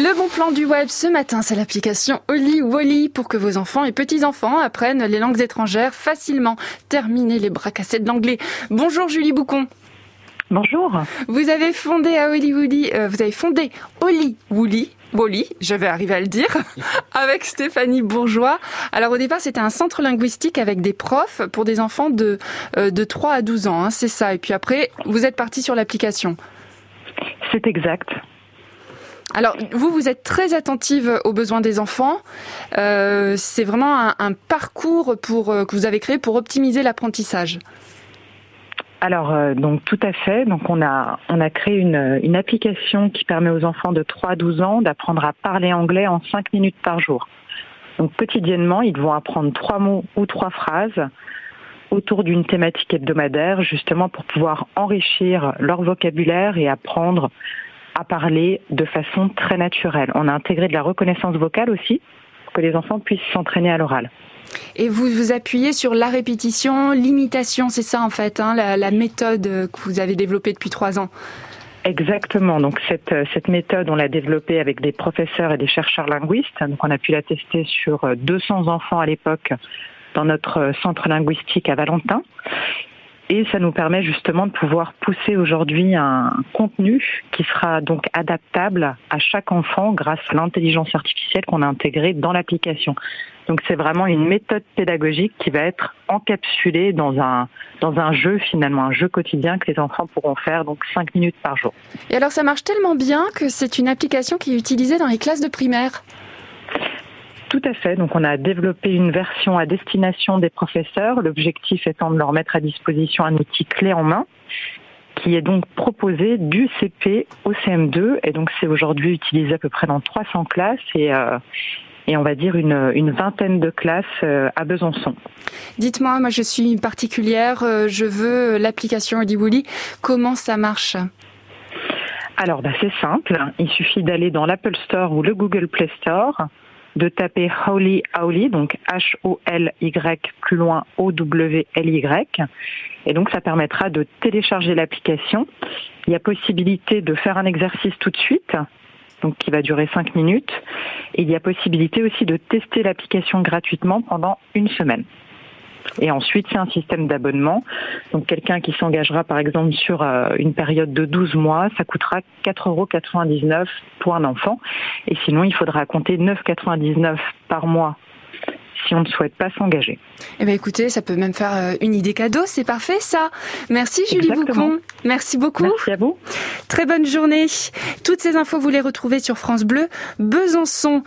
Le bon plan du web ce matin, c'est l'application Oli Wally pour que vos enfants et petits-enfants apprennent les langues étrangères facilement. Terminez les bras cassés de l'anglais. Bonjour Julie Boucon. Bonjour. Vous avez fondé à Oli Woolly, euh, vous avez fondé Oli Woolly, Wally, je vais arriver à le dire, avec Stéphanie Bourgeois. Alors au départ, c'était un centre linguistique avec des profs pour des enfants de, euh, de 3 à 12 ans, hein, c'est ça. Et puis après, vous êtes parti sur l'application. C'est exact. Alors, vous, vous êtes très attentive aux besoins des enfants. Euh, c'est vraiment un, parcours pour, euh, que vous avez créé pour optimiser l'apprentissage. Alors euh, donc tout à fait. Donc on a on a créé une, une application qui permet aux enfants de 3 à 12 ans d'apprendre à parler anglais en 5 minutes par jour. Donc quotidiennement, ils vont apprendre trois mots ou trois phrases autour d'une thématique hebdomadaire justement pour pouvoir enrichir leur vocabulaire et apprendre à parler de façon très naturelle. On a intégré de la reconnaissance vocale aussi pour que les enfants puissent s'entraîner à l'oral. Et vous vous appuyez sur la répétition, l'imitation, c'est ça en fait, hein, la, la, méthode que vous avez développée depuis trois ans. Exactement. Donc cette, cette méthode, on l'a développée avec des professeurs et des chercheurs linguistes. Donc on a pu la tester sur 200 enfants à l'époque dans notre centre linguistique à Valentin. Et ça nous permet justement de pouvoir pousser aujourd'hui un contenu qui sera donc adaptable à chaque enfant grâce à l'intelligence artificielle qu'on a intégrée dans l'application. Donc c'est vraiment une méthode pédagogique qui va être encapsulée dans un dans un jeu finalement, un jeu quotidien que les enfants pourront faire donc 5 minutes par jour. Et alors ça marche tellement bien que c'est une application qui est utilisée dans les classes de primaire. Tout à fait. Donc, on a développé une version à destination des professeurs. L'objectif étant de leur mettre à disposition un outil clé en main qui est donc proposé du CP au CM2 et donc c'est aujourd'hui utilisé à peu près dans 300 classes et euh, et on va dire une, une vingtaine de classes euh, à Besançon. Dites-moi, moi je suis particulière, euh, je veux l'application Woolly. Comment ça marche? Alors bah, c'est simple, il suffit d'aller dans l'Apple Store ou le Google Play Store de taper Holy Howly, donc H-O-L-Y plus loin O-W-L-Y. Et donc ça permettra de télécharger l'application. Il y a possibilité de faire un exercice tout de suite, donc qui va durer 5 minutes. Et il y a possibilité aussi de tester l'application gratuitement pendant une semaine. Et ensuite, c'est un système d'abonnement. Donc, quelqu'un qui s'engagera, par exemple, sur euh, une période de 12 mois, ça coûtera 4,99 euros pour un enfant. Et sinon, il faudra compter 9,99 par mois si on ne souhaite pas s'engager. Eh bien, écoutez, ça peut même faire euh, une idée cadeau. C'est parfait, ça. Merci, Julie Boucon. Merci beaucoup. Merci à vous. Très bonne journée. Toutes ces infos, vous les retrouvez sur France Bleu Besançon.